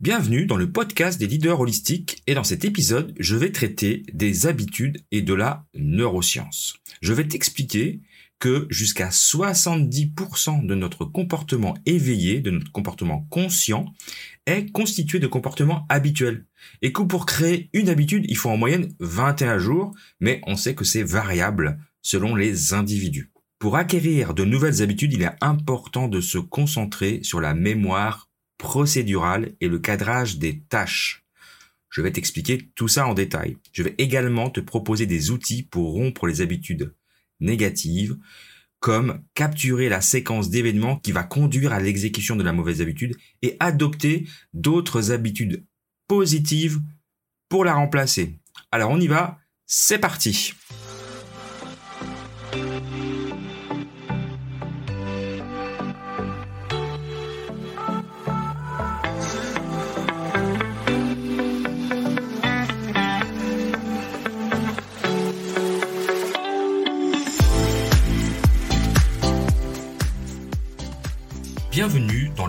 Bienvenue dans le podcast des leaders holistiques et dans cet épisode, je vais traiter des habitudes et de la neuroscience. Je vais t'expliquer que jusqu'à 70% de notre comportement éveillé, de notre comportement conscient, est constitué de comportements habituels. Et que pour créer une habitude, il faut en moyenne 21 jours, mais on sait que c'est variable selon les individus. Pour acquérir de nouvelles habitudes, il est important de se concentrer sur la mémoire procédural et le cadrage des tâches. Je vais t'expliquer tout ça en détail. Je vais également te proposer des outils pour rompre les habitudes négatives, comme capturer la séquence d'événements qui va conduire à l'exécution de la mauvaise habitude et adopter d'autres habitudes positives pour la remplacer. Alors on y va, c'est parti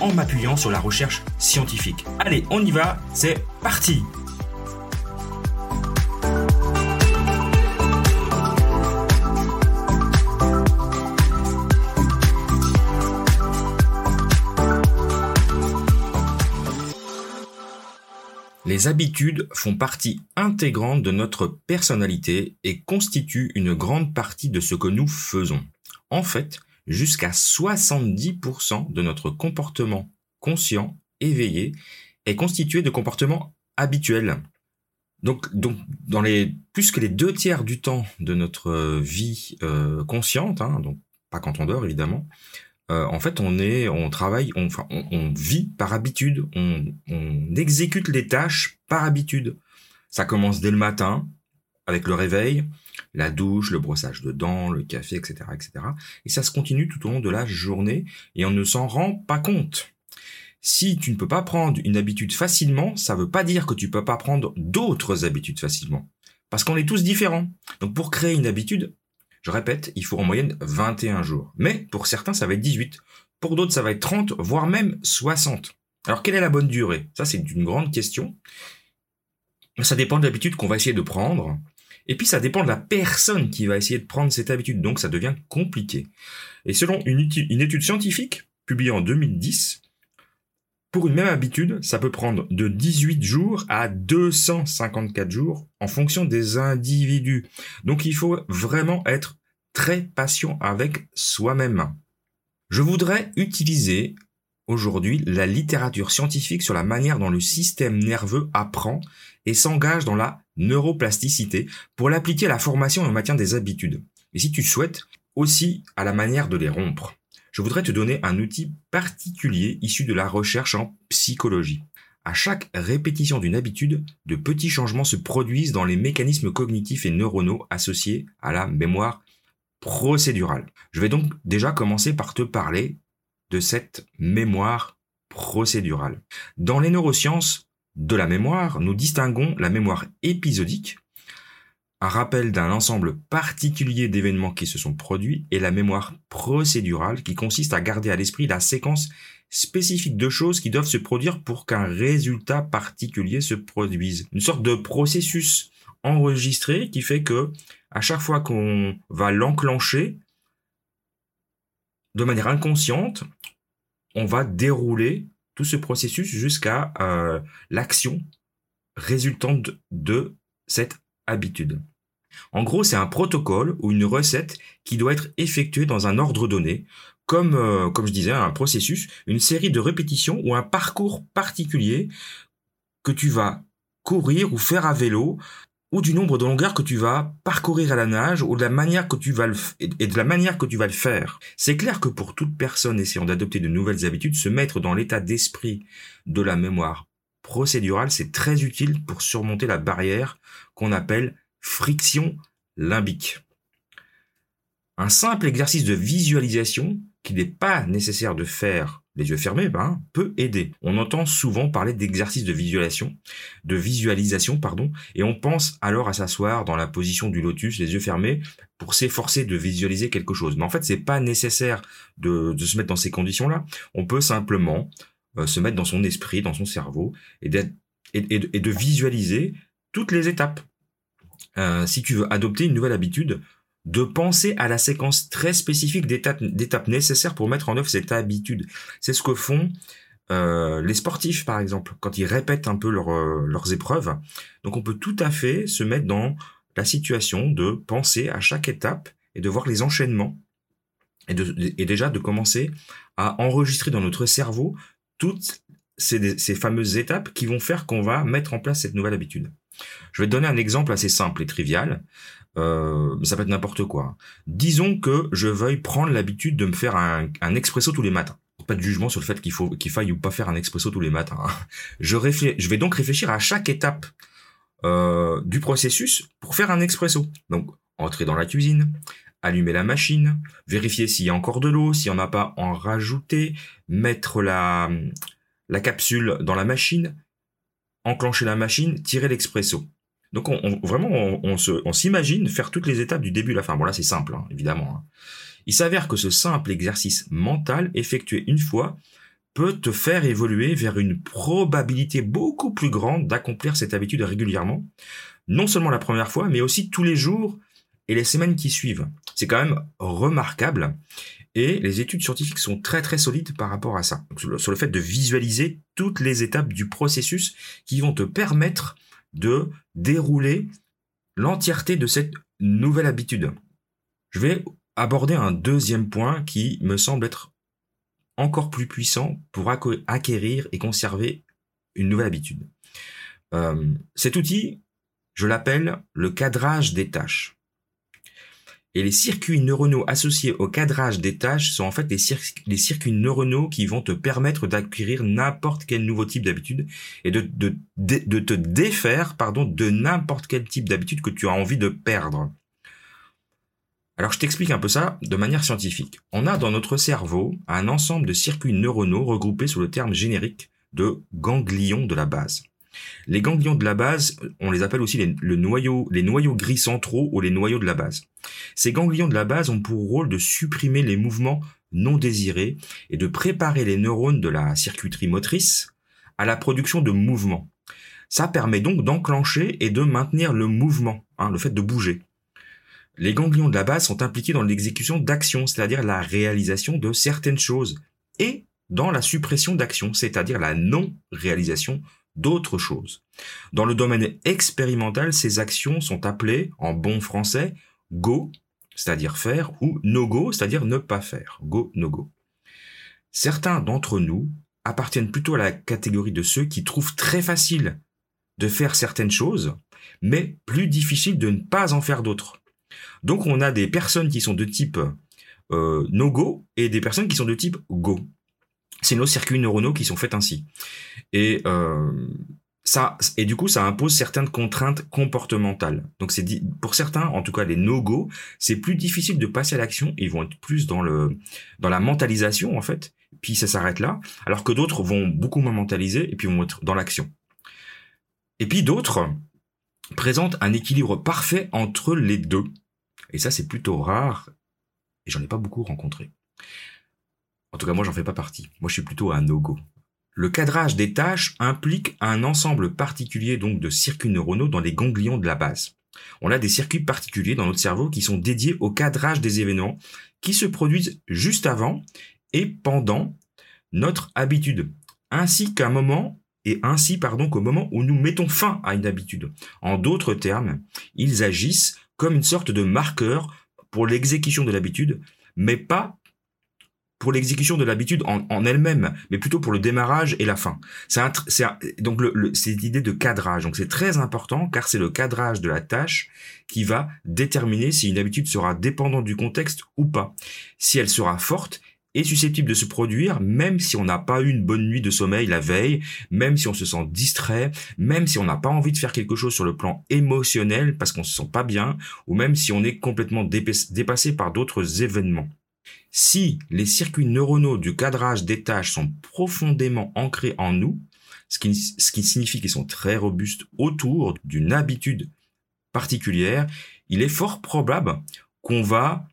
en m'appuyant sur la recherche scientifique. Allez, on y va, c'est parti Les habitudes font partie intégrante de notre personnalité et constituent une grande partie de ce que nous faisons. En fait, jusqu'à 70% de notre comportement conscient, éveillé, est constitué de comportements habituels. Donc, donc dans plus que les deux tiers du temps de notre vie euh, consciente, hein, donc pas quand on dort évidemment, euh, en fait on est, on travaille, on, vit par habitude, on exécute les tâches par habitude. Ça commence dès le matin avec le réveil, la douche, le brossage de dents, le café, etc., etc. Et ça se continue tout au long de la journée et on ne s'en rend pas compte. Si tu ne peux pas prendre une habitude facilement, ça ne veut pas dire que tu peux pas prendre d'autres habitudes facilement. Parce qu'on est tous différents. Donc pour créer une habitude, je répète, il faut en moyenne 21 jours. Mais pour certains, ça va être 18. Pour d'autres, ça va être 30, voire même 60. Alors quelle est la bonne durée? Ça, c'est une grande question. Ça dépend de l'habitude qu'on va essayer de prendre. Et puis ça dépend de la personne qui va essayer de prendre cette habitude, donc ça devient compliqué. Et selon une, étude scientifique publiée en 2010, pour une même habitude, ça peut prendre de 18 jours à 254 jours en fonction des individus. Donc il faut vraiment être très patient avec soi-même. Je voudrais utiliser aujourd'hui la littérature scientifique sur la manière dont le système nerveux apprend et s'engage dans la neuroplasticité pour l'appliquer à la formation et au maintien des habitudes. Et si tu souhaites, aussi à la manière de les rompre. Je voudrais te donner un outil particulier issu de la recherche en psychologie. À chaque répétition d'une habitude, de petits changements se produisent dans les mécanismes cognitifs et neuronaux associés à la mémoire procédurale. Je vais donc déjà commencer par te parler de cette mémoire procédurale. Dans les neurosciences de la mémoire, nous distinguons la mémoire épisodique, un rappel d'un ensemble particulier d'événements qui se sont produits, et la mémoire procédurale qui consiste à garder à l'esprit la séquence spécifique de choses qui doivent se produire pour qu'un résultat particulier se produise. Une sorte de processus enregistré qui fait que à chaque fois qu'on va l'enclencher, de manière inconsciente, on va dérouler tout ce processus jusqu'à euh, l'action résultante de cette habitude. En gros, c'est un protocole ou une recette qui doit être effectuée dans un ordre donné, comme, euh, comme je disais, un processus, une série de répétitions ou un parcours particulier que tu vas courir ou faire à vélo ou du nombre de longueurs que tu vas parcourir à la nage ou de la manière que tu vas et de la manière que tu vas le faire. C'est clair que pour toute personne essayant d'adopter de nouvelles habitudes, se mettre dans l'état d'esprit de la mémoire procédurale, c'est très utile pour surmonter la barrière qu'on appelle friction limbique. Un simple exercice de visualisation qu'il n'est pas nécessaire de faire les yeux fermés, ben, peut aider. On entend souvent parler d'exercice de visualisation, de visualisation, pardon, et on pense alors à s'asseoir dans la position du lotus, les yeux fermés, pour s'efforcer de visualiser quelque chose. Mais en fait, c'est pas nécessaire de, se mettre dans ces conditions-là. On peut simplement euh, se mettre dans son esprit, dans son cerveau, et, et, de visualiser toutes les étapes. Euh, si tu veux adopter une nouvelle habitude, de penser à la séquence très spécifique d'étapes nécessaires pour mettre en œuvre cette habitude. C'est ce que font euh, les sportifs, par exemple, quand ils répètent un peu euh, leurs épreuves. Donc on peut tout à fait se mettre dans la situation de penser à chaque étape et de voir les enchaînements et, déjà de commencer à enregistrer dans notre cerveau toutes ces, ces fameuses étapes qui vont faire qu'on va mettre en place cette nouvelle habitude. Je vais te donner un exemple assez simple et trivial. Euh, ça peut être n'importe quoi. Disons que je veuille prendre l'habitude de me faire un, un, expresso tous les matins. Pas de jugement sur le fait qu'il faut qu'il faille ou pas faire un expresso tous les matins. Hein. Je, je vais donc réfléchir à chaque étape euh, du processus pour faire un expresso. Donc entrer dans la cuisine, allumer la machine, vérifier s'il y a encore de l'eau, s'il n'y en a pas, en rajouter, mettre la, la capsule dans la machine, enclencher la machine, tirer l'expresso. Donc on, vraiment, on, s'imagine faire toutes les étapes du début à la fin. Bon là c'est simple, hein, évidemment. Hein. Il s'avère que ce simple exercice mental effectué une fois peut te faire évoluer vers une probabilité beaucoup plus grande d'accomplir cette habitude régulièrement, non seulement la première fois, mais aussi tous les jours et les semaines qui suivent. C'est quand même remarquable et les études scientifiques sont très très solides par rapport à ça. sur le fait de visualiser toutes les étapes du processus qui vont te permettre de dérouler l'entièreté de cette nouvelle habitude. Je vais aborder un deuxième point qui me semble être encore plus puissant pour acquérir et conserver une nouvelle habitude. Euh, cet outil, je l'appelle le cadrage des tâches. Et les circuits neuronaux associés au cadrage des tâches sont en fait les, circuits neuronaux qui vont te permettre d'acquérir n'importe quel nouveau type d'habitude et de, te défaire pardon, de n'importe quel type d'habitude que tu as envie de perdre. Alors je t'explique un peu ça de manière scientifique. On a dans notre cerveau un ensemble de circuits neuronaux regroupés sous le terme générique de ganglions de la base. Les ganglions de la base, on les appelle aussi les, le les noyaux gris centraux ou les noyaux de la base. Ces ganglions de la base ont pour rôle de supprimer les mouvements non désirés et de préparer les neurones de la circuiterie motrice à la production de mouvements. Ça permet donc d'enclencher et de maintenir le mouvement, hein, le fait de bouger. Les ganglions de la base sont impliqués dans l'exécution d'actions, c'est-à-dire la réalisation de certaines choses, et dans la suppression d'actions, c'est-à-dire la non-réalisation d'autres choses. Dans le domaine expérimental, ces actions sont appelées, en bon français, go, c'est-à-dire faire, ou no go, c'est-à-dire ne pas faire. Go, no go. Certains d'entre nous appartiennent plutôt à la catégorie de ceux qui trouvent très facile de faire certaines choses, mais plus difficile de ne pas en faire d'autres. Donc on a des personnes qui sont de type euh, no go et des personnes qui sont de type go c'est nos circuits neuronaux qui sont faits ainsi. Et euh, ça, et du coup, ça impose certaines contraintes comportementales. Donc, c'est pour certains, en tout cas les no-go, c'est plus difficile de passer à l'action. Ils vont être plus dans le dans la mentalisation en fait. Puis ça s'arrête là. Alors que d'autres vont beaucoup moins mentaliser et puis vont être dans l'action. Et puis d'autres présentent un équilibre parfait entre les deux. Et ça, c'est plutôt rare. Et j'en ai pas beaucoup rencontré. En tout cas, moi, j'en fais pas partie. Moi, je suis plutôt un no-go. Le cadrage des tâches implique un ensemble particulier donc de circuits neuronaux dans les ganglions de la base. On a des circuits particuliers dans notre cerveau qui sont dédiés au cadrage des événements qui se produisent juste avant et pendant notre habitude, ainsi qu'un moment et ainsi pardon qu'au moment où nous mettons fin à une habitude. En d'autres termes, ils agissent comme une sorte de marqueur pour l'exécution de l'habitude, mais pas pour l'exécution de l'habitude en, elle-même, mais plutôt pour le démarrage et la fin. C'est donc le, cette idée de cadrage. Donc c'est très important car c'est le cadrage de la tâche qui va déterminer si une habitude sera dépendante du contexte ou pas, si elle sera forte est susceptible de se produire même si on n'a pas eu une bonne nuit de sommeil la veille, même si on se sent distrait, même si on n'a pas envie de faire quelque chose sur le plan émotionnel parce qu'on se sent pas bien, ou même si on est complètement dépassé par d'autres événements. Si les circuits neuronaux du cadrage des tâches sont profondément ancrés en nous, ce qui, ce qui signifie qu'ils sont très robustes autour d'une habitude particulière, il est fort probable qu'on va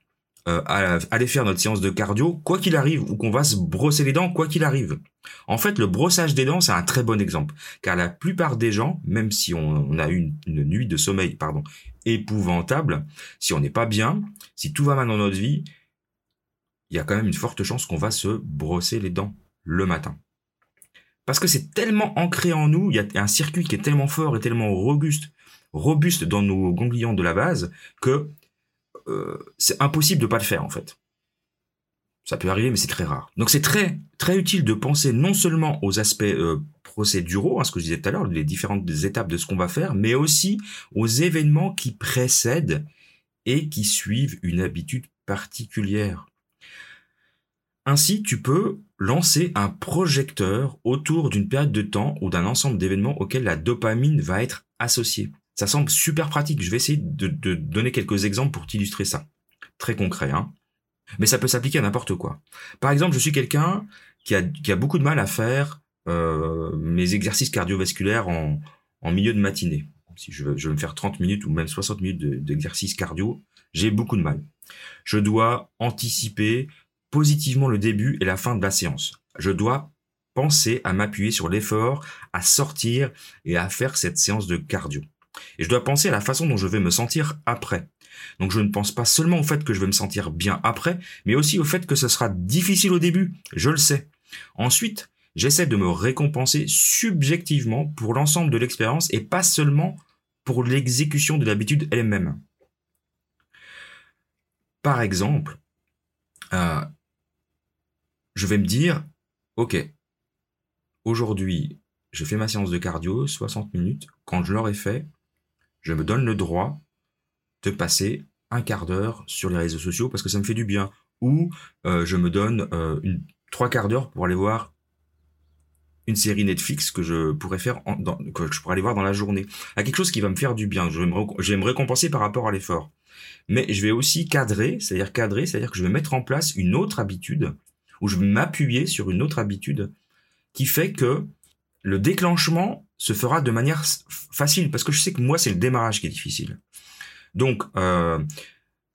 euh, aller faire notre séance de cardio quoi qu'il arrive ou qu'on va se brosser les dents quoi qu'il arrive. En fait, le brossage des dents, c'est un très bon exemple, car la plupart des gens, même si on, a eu une, nuit de sommeil, pardon, épouvantable, si on n'est pas bien, si tout va mal dans notre vie, il y a quand même une forte chance qu'on va se brosser les dents le matin. Parce que c'est tellement ancré en nous, il y a un circuit qui est tellement fort et tellement robuste dans nos ganglions de la base que euh, c'est impossible de pas le faire en fait. Ça peut arriver, mais c'est très rare. Donc c'est très très utile de penser non seulement aux aspects euh, procéduraux, hein, ce que je disais tout à l'heure, les différentes étapes de ce qu'on va faire, mais aussi aux événements qui précèdent et qui suivent une habitude particulière. Ainsi, tu peux lancer un projecteur autour d'une période de temps ou d'un ensemble d'événements auxquels la dopamine va être associée. Ça semble super pratique. Je vais essayer de, donner quelques exemples pour t'illustrer ça. Très concret, hein. Mais ça peut s'appliquer à n'importe quoi. Par exemple, je suis quelqu'un qui a, beaucoup de mal à faire euh, mes exercices cardiovasculaires en, milieu de matinée. Si je veux, je veux me faire 30 minutes ou même 60 minutes d'exercice cardio, j'ai beaucoup de mal. Je dois anticiper positivement le début et la fin de la séance. Je dois penser à m'appuyer sur l'effort, à sortir et à faire cette séance de cardio. Et je dois penser à la façon dont je vais me sentir après. Donc je ne pense pas seulement au fait que je vais me sentir bien après, mais aussi au fait que ce sera difficile au début, je le sais. Ensuite, j'essaie de me récompenser subjectivement pour l'ensemble de l'expérience et pas seulement pour l'exécution de l'habitude elle-même. Par exemple, euh, je vais me dire, ok, aujourd'hui, je fais ma séance de cardio, 60 minutes. Quand je l'aurai fait, je me donne le droit de passer un quart d'heure sur les réseaux sociaux parce que ça me fait du bien. Ou euh, je me donne euh, trois quarts d'heure pour aller voir une série Netflix que je pourrais faire je pourrais aller voir dans la journée. À quelque chose qui va me faire du bien. Je je vais me récompenser par rapport à l'effort. Mais je vais aussi cadrer, c'est-à-dire cadrer, c'est-à-dire que je vais mettre en place une autre habitude ou je vais m'appuyer sur une autre habitude qui fait que le déclenchement se fera de manière facile parce que je sais que moi c'est le démarrage qui est difficile. Donc euh,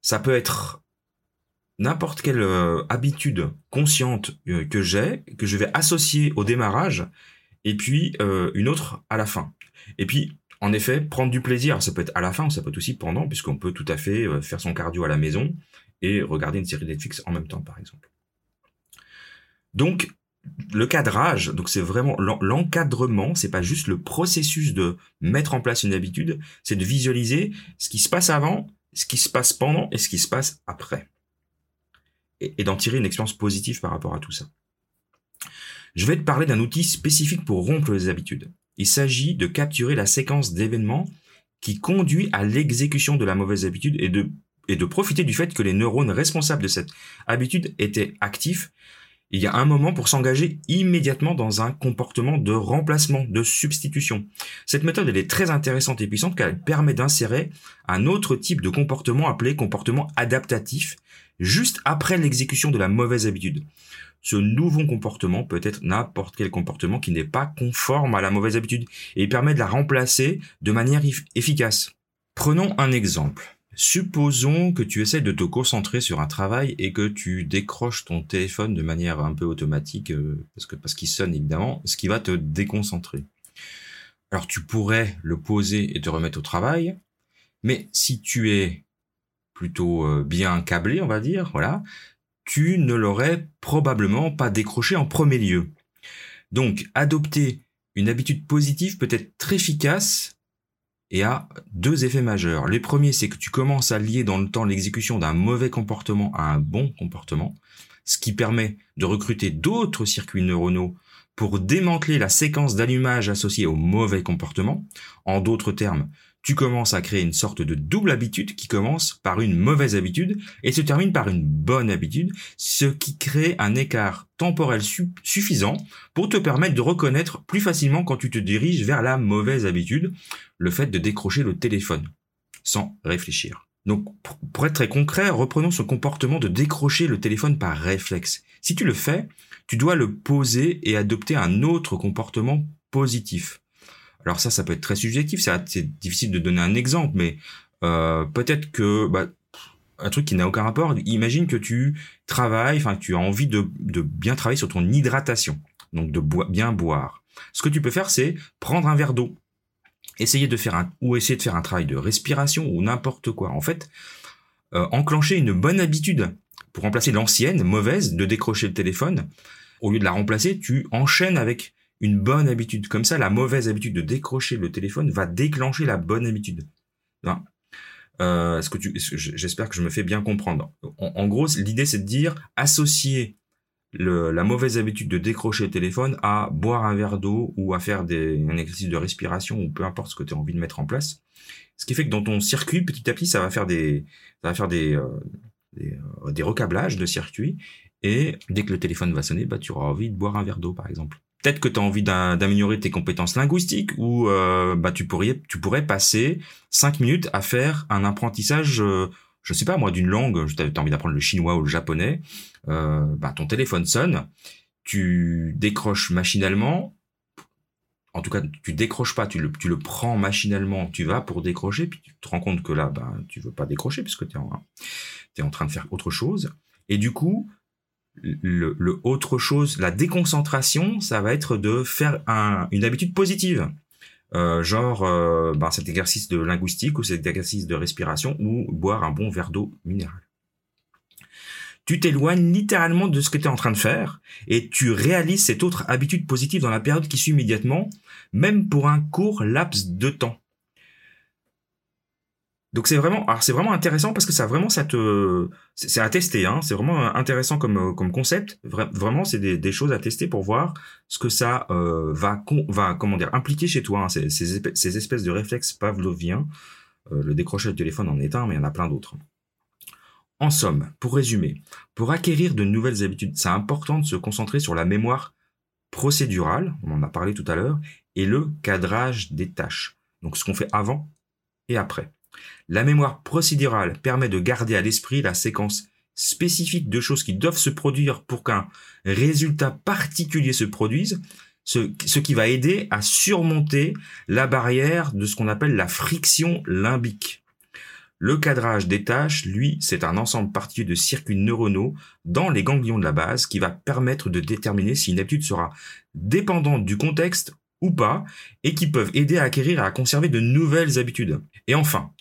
ça peut être n'importe quelle euh, habitude consciente euh, que j'ai que je vais associer au démarrage et puis une autre à la fin. Et puis en effet prendre du plaisir, ça peut être à la fin ça peut être aussi pendant puisqu'on peut tout à fait faire son cardio à la maison et regarder une série Netflix en même temps par exemple. Donc le cadrage, donc c'est vraiment l'encadrement, c'est pas juste le processus de mettre en place une habitude, c'est de visualiser ce qui se passe avant, ce qui se passe pendant et ce qui se passe après. Et, d'en tirer une expérience positive par rapport à tout ça. Je vais te parler d'un outil spécifique pour rompre les habitudes. Il s'agit de capturer la séquence d'événements qui conduit à l'exécution de la mauvaise habitude et de, et de profiter du fait que les neurones responsables de cette habitude étaient actifs il y a un moment pour s'engager immédiatement dans un comportement de remplacement, de substitution. Cette méthode, elle est très intéressante et puissante car elle permet d'insérer un autre type de comportement appelé comportement adaptatif juste après l'exécution de la mauvaise habitude. Ce nouveau comportement peut être n'importe quel comportement qui n'est pas conforme à la mauvaise habitude et permet de la remplacer de manière efficace. Prenons un exemple. Supposons que tu essaies de te concentrer sur un travail et que tu décroches ton téléphone de manière un peu automatique, euh, parce que parce qu'il sonne évidemment, ce qui va te déconcentrer. Alors tu pourrais le poser et te remettre au travail, mais si tu es plutôt euh, bien câblé, on va dire, voilà, tu ne l'aurais probablement pas décroché en premier lieu. Donc adopter une habitude positive peut être très efficace et a deux effets majeurs. Les premiers, c'est que tu commences à lier dans le temps l'exécution d'un mauvais comportement à un bon comportement, ce qui permet de recruter d'autres circuits neuronaux pour démanteler la séquence d'allumage associée au mauvais comportement. En d'autres termes, tu commences à créer une sorte de double habitude qui commence par une mauvaise habitude et se termine par une bonne habitude, ce qui crée un écart temporel suffisant pour te permettre de reconnaître plus facilement quand tu te diriges vers la mauvaise habitude, le fait de décrocher le téléphone sans réfléchir. Donc, pour être très concret, reprenons ce comportement de décrocher le téléphone par réflexe. Si tu le fais, tu dois le poser et adopter un autre comportement positif. Alors ça, ça peut être très subjectif, c'est difficile de donner un exemple, mais euh, peut-être que bah, un truc qui n'a aucun rapport. Imagine que tu travailles, enfin tu as envie de, bien travailler sur ton hydratation, donc de bien boire. Ce que tu peux faire, c'est prendre un verre d'eau, essayer de faire un ou essayer de faire un travail de respiration ou n'importe quoi. En fait, euh, enclencher une bonne habitude pour remplacer l'ancienne mauvaise de décrocher le téléphone. Au lieu de la remplacer, tu enchaînes avec une bonne habitude. Comme ça, la mauvaise habitude de décrocher le téléphone va déclencher la bonne habitude. Hein? Euh, j'espère que je me fais bien comprendre. En, gros, l'idée c'est de dire associer la mauvaise habitude de décrocher le téléphone à boire un verre d'eau ou à faire un exercice de respiration ou peu importe ce que tu as envie de mettre en place. Ce qui fait que dans ton circuit, petit à petit, ça va faire des, euh, euh, recablages de circuit. Et dès que le téléphone va sonner, bah, tu auras envie de boire un verre d'eau, par exemple peut-être que tu as envie d'améliorer tes compétences linguistiques ou euh, bah, tu, pourrais, passer cinq minutes à faire un apprentissage, euh, je sais pas moi, d'une langue, tu as envie d'apprendre le chinois ou le japonais, euh, bah, ton téléphone sonne, tu décroches machinalement, en tout cas tu décroches pas, tu le, tu le prends machinalement, tu vas pour décrocher, puis tu te rends compte que là, bah, tu veux pas décrocher puisque tu es, es en train de faire autre chose. Et du coup, le, autre chose, la déconcentration, ça va être de faire une habitude positive. Euh, genre euh, ben, cet exercice de linguistique ou cet exercice de respiration ou boire un bon verre d'eau minérale. Tu t'éloignes littéralement de ce que tu es en train de faire et tu réalises cette autre habitude positive dans la période qui suit immédiatement, même pour un court laps de temps. Donc c'est vraiment, c'est vraiment intéressant parce que ça vraiment ça te, c'est à tester, hein. C'est vraiment intéressant comme comme concept. vraiment, c'est des, choses à tester pour voir ce que ça euh, va va comment dire impliquer chez toi. Hein. Ces, ces, espèces de réflexes pavloviens. Euh, le décrocher du téléphone en est un, mais il y en a plein d'autres. En somme, pour résumer, pour acquérir de nouvelles habitudes, c'est important de se concentrer sur la mémoire procédurale, on en a parlé tout à l'heure, et le cadrage des tâches. Donc ce qu'on fait avant et après. La mémoire procédurale permet de garder à l'esprit la séquence spécifique de choses qui doivent se produire pour qu'un résultat particulier se produise, ce, qui va aider à surmonter la barrière de ce qu'on appelle la friction limbique. Le cadrage des tâches, lui, c'est un ensemble particulier de circuits neuronaux dans les ganglions de la base qui va permettre de déterminer si une habitude sera dépendante du contexte ou pas et qui peuvent aider à acquérir et à conserver de nouvelles habitudes. Et enfin,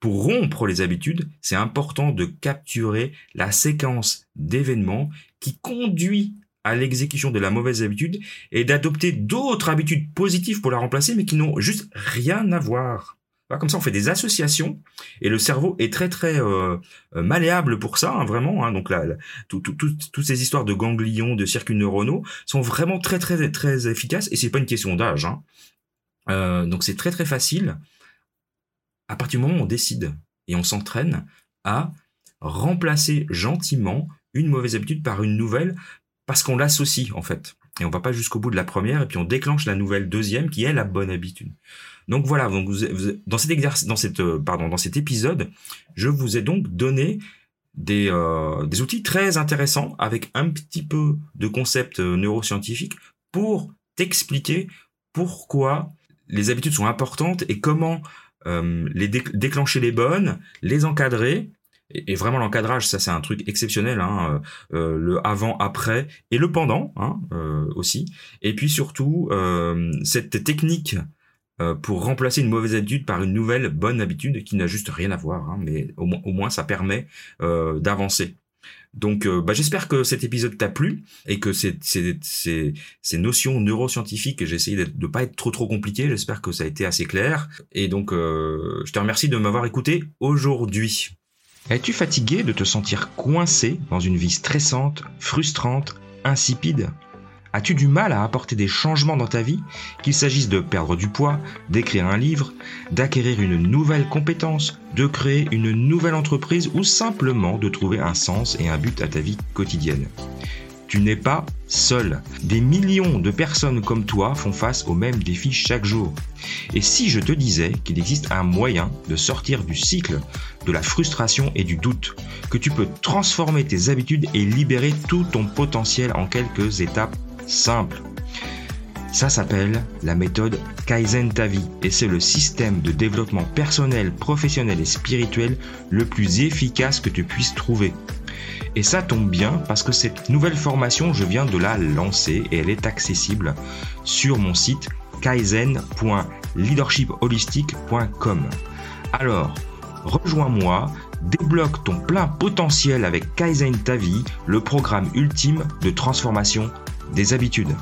pour rompre les habitudes, c'est important de capturer la séquence d'événements qui conduit à l'exécution de la mauvaise habitude et d'adopter d'autres habitudes positives pour la remplacer, mais qui n'ont juste rien à voir. Comme ça, on fait des associations et le cerveau est très très euh, euh, malléable pour ça, hein, vraiment. Hein. donc là, toutes ces histoires de ganglions, de circuits neuronaux sont vraiment très très très efficaces et c'est pas une question d'âge. Hein. Euh, donc c'est très très facile à partir du moment où on décide et on s'entraîne à remplacer gentiment une mauvaise habitude par une nouvelle parce qu'on l'associe en fait. Et on va pas jusqu'au bout de la première et puis on déclenche la nouvelle deuxième qui est la bonne habitude. Donc voilà, donc dans cet exercice, dans cette, euh, pardon, dans cet épisode, je vous ai donc donné des, euh, des outils très intéressants avec un petit peu de concepts euh, neuroscientifiques pour t'expliquer pourquoi les habitudes sont importantes et comment euh, les déclencher les bonnes, les encadrer. Et, vraiment l'encadrage, ça c'est un truc exceptionnel, hein, euh, euh, le avant-après et le pendant hein, aussi. Et puis surtout cette technique pour remplacer une mauvaise habitude par une nouvelle bonne habitude qui n'a juste rien à voir, hein, mais au, moins ça permet d'avancer. Donc euh, bah, j'espère que cet épisode t'a plu et que ces, ces, notions neuroscientifiques, j'ai essayé de ne pas être trop trop compliqué, j'espère que ça a été assez clair. Et donc euh, je te remercie de m'avoir écouté aujourd'hui. Es-tu fatigué de te sentir coincé dans une vie stressante, frustrante, insipide? As-tu du mal à apporter des changements dans ta vie, qu'il s'agisse de perdre du poids, d'écrire un livre, d'acquérir une nouvelle compétence, de créer une nouvelle entreprise ou simplement de trouver un sens et un but à ta vie quotidienne tu n'es pas seul. Des millions de personnes comme toi font face aux mêmes défis chaque jour. Et si je te disais qu'il existe un moyen de sortir du cycle de la frustration et du doute, que tu peux transformer tes habitudes et libérer tout ton potentiel en quelques étapes simples ça s'appelle la méthode Kaizen Tavi et c'est le système de développement personnel, professionnel et spirituel le plus efficace que tu puisses trouver. Et ça tombe bien parce que cette nouvelle formation, je viens de la lancer et elle est accessible sur mon site kaizen.leadershipholistic.com. Alors, rejoins-moi, débloque ton plein potentiel avec Kaizen Ta Vie, le programme ultime de transformation des habitudes.